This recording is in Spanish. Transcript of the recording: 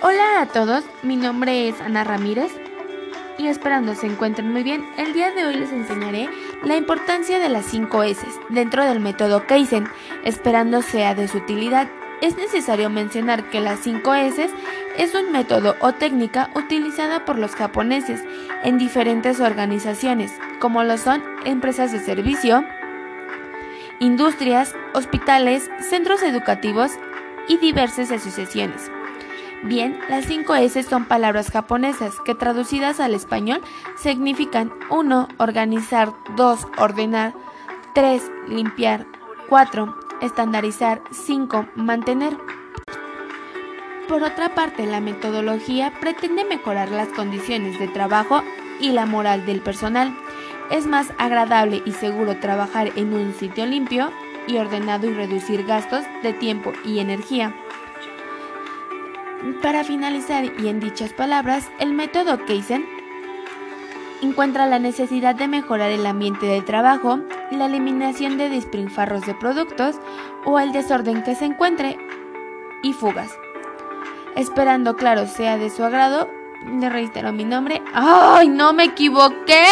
Hola a todos, mi nombre es Ana Ramírez y esperando se encuentren muy bien, el día de hoy les enseñaré la importancia de las 5 S dentro del método Kaizen. Esperando sea de su utilidad, es necesario mencionar que las 5 S es un método o técnica utilizada por los japoneses en diferentes organizaciones, como lo son empresas de servicio, industrias, hospitales, centros educativos y diversas asociaciones. Bien, las 5 S son palabras japonesas que traducidas al español significan 1. Organizar, 2. Ordenar, 3. Limpiar, 4. Estandarizar, 5. Mantener. Por otra parte, la metodología pretende mejorar las condiciones de trabajo y la moral del personal. Es más agradable y seguro trabajar en un sitio limpio y ordenado y reducir gastos de tiempo y energía. Para finalizar, y en dichas palabras, el método Kaizen encuentra la necesidad de mejorar el ambiente de trabajo, la eliminación de despilfarros de productos o el desorden que se encuentre y fugas. Esperando, claro, sea de su agrado, le reitero mi nombre. ¡Ay, no me equivoqué!